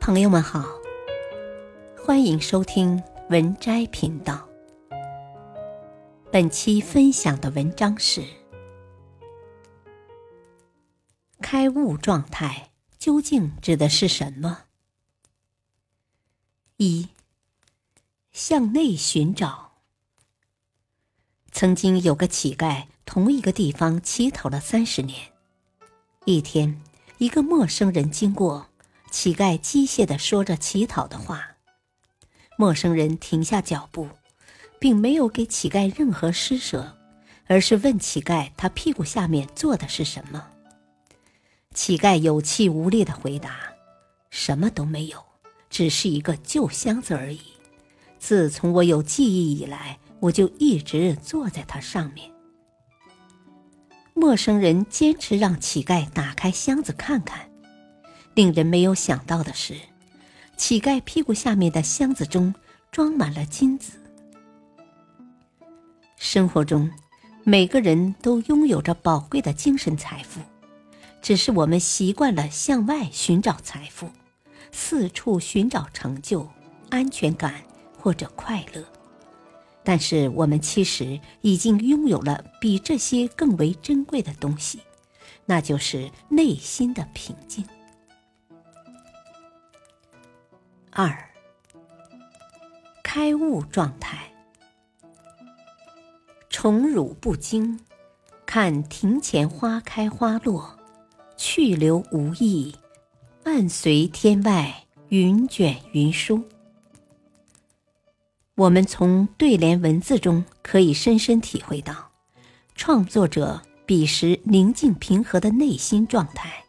朋友们好，欢迎收听文摘频道。本期分享的文章是：开悟状态究竟指的是什么？一，向内寻找。曾经有个乞丐，同一个地方乞讨了三十年。一天，一个陌生人经过，乞丐机械地说着乞讨的话。陌生人停下脚步，并没有给乞丐任何施舍，而是问乞丐他屁股下面坐的是什么。乞丐有气无力地回答：“什么都没有，只是一个旧箱子而已。自从我有记忆以来，我就一直坐在它上面。”陌生人坚持让乞丐打开箱子看看。令人没有想到的是，乞丐屁股下面的箱子中装满了金子。生活中，每个人都拥有着宝贵的精神财富，只是我们习惯了向外寻找财富，四处寻找成就、安全感或者快乐。但是我们其实已经拥有了比这些更为珍贵的东西，那就是内心的平静。二，开悟状态。宠辱不惊，看庭前花开花落，去留无意，伴随天外云卷云舒。我们从对联文字中可以深深体会到，创作者彼时宁静平和的内心状态。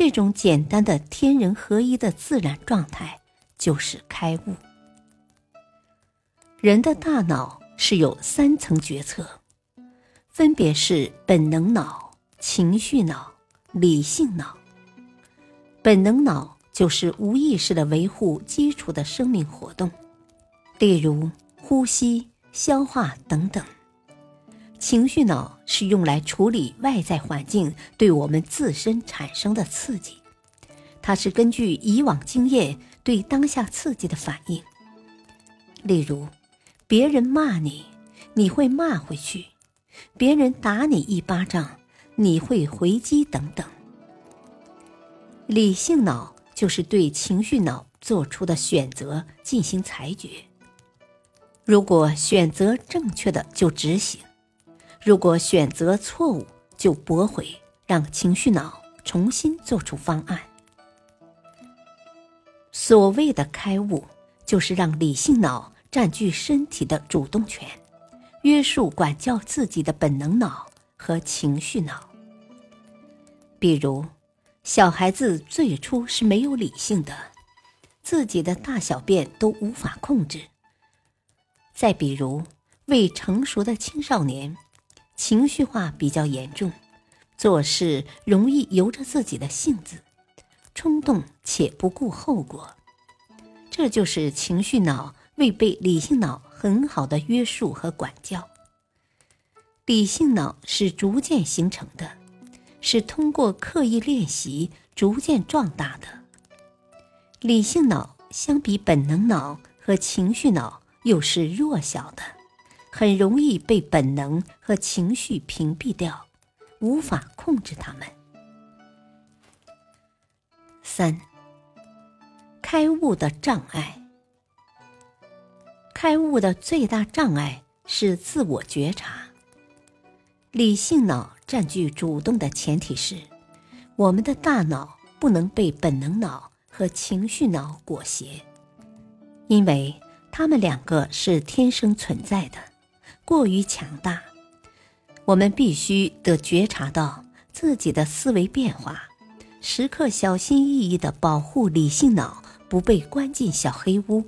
这种简单的天人合一的自然状态，就是开悟。人的大脑是有三层决策，分别是本能脑、情绪脑、理性脑。本能脑就是无意识的维护基础的生命活动。例如呼吸、消化等等。情绪脑是用来处理外在环境对我们自身产生的刺激，它是根据以往经验对当下刺激的反应。例如，别人骂你，你会骂回去；别人打你一巴掌，你会回击等等。理性脑就是对情绪脑做出的选择进行裁决。如果选择正确的就执行，如果选择错误就驳回，让情绪脑重新做出方案。所谓的开悟，就是让理性脑占据身体的主动权，约束管教自己的本能脑和情绪脑。比如，小孩子最初是没有理性的，自己的大小便都无法控制。再比如，未成熟的青少年，情绪化比较严重，做事容易由着自己的性子，冲动且不顾后果。这就是情绪脑未被理性脑很好的约束和管教。理性脑是逐渐形成的，是通过刻意练习逐渐壮大的。理性脑相比本能脑和情绪脑。又是弱小的，很容易被本能和情绪屏蔽掉，无法控制他们。三、开悟的障碍。开悟的最大障碍是自我觉察。理性脑占据主动的前提是，我们的大脑不能被本能脑和情绪脑裹挟，因为。它们两个是天生存在的，过于强大。我们必须得觉察到自己的思维变化，时刻小心翼翼的保护理性脑不被关进小黑屋。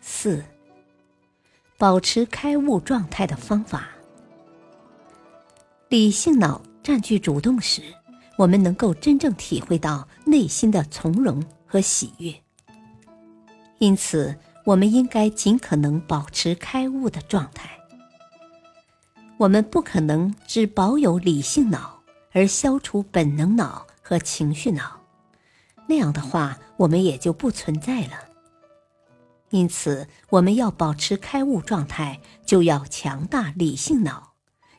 四、保持开悟状态的方法。理性脑占据主动时，我们能够真正体会到内心的从容和喜悦。因此，我们应该尽可能保持开悟的状态。我们不可能只保有理性脑而消除本能脑和情绪脑，那样的话，我们也就不存在了。因此，我们要保持开悟状态，就要强大理性脑，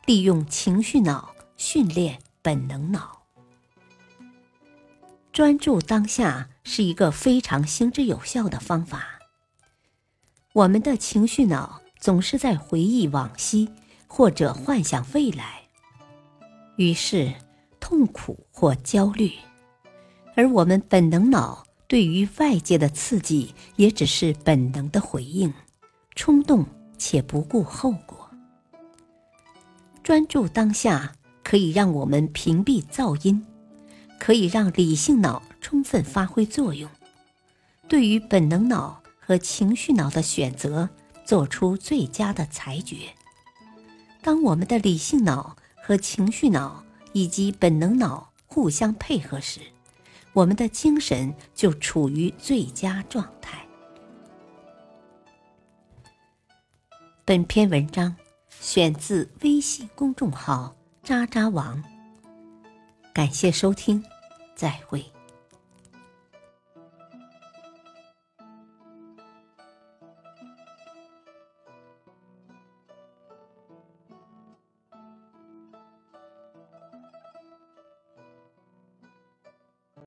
利用情绪脑训练本能脑。专注当下是一个非常行之有效的方法。我们的情绪脑总是在回忆往昔或者幻想未来，于是痛苦或焦虑；而我们本能脑对于外界的刺激也只是本能的回应，冲动且不顾后果。专注当下可以让我们屏蔽噪音。可以让理性脑充分发挥作用，对于本能脑和情绪脑的选择做出最佳的裁决。当我们的理性脑和情绪脑以及本能脑互相配合时，我们的精神就处于最佳状态。本篇文章选自微信公众号“渣渣王”，感谢收听。再会。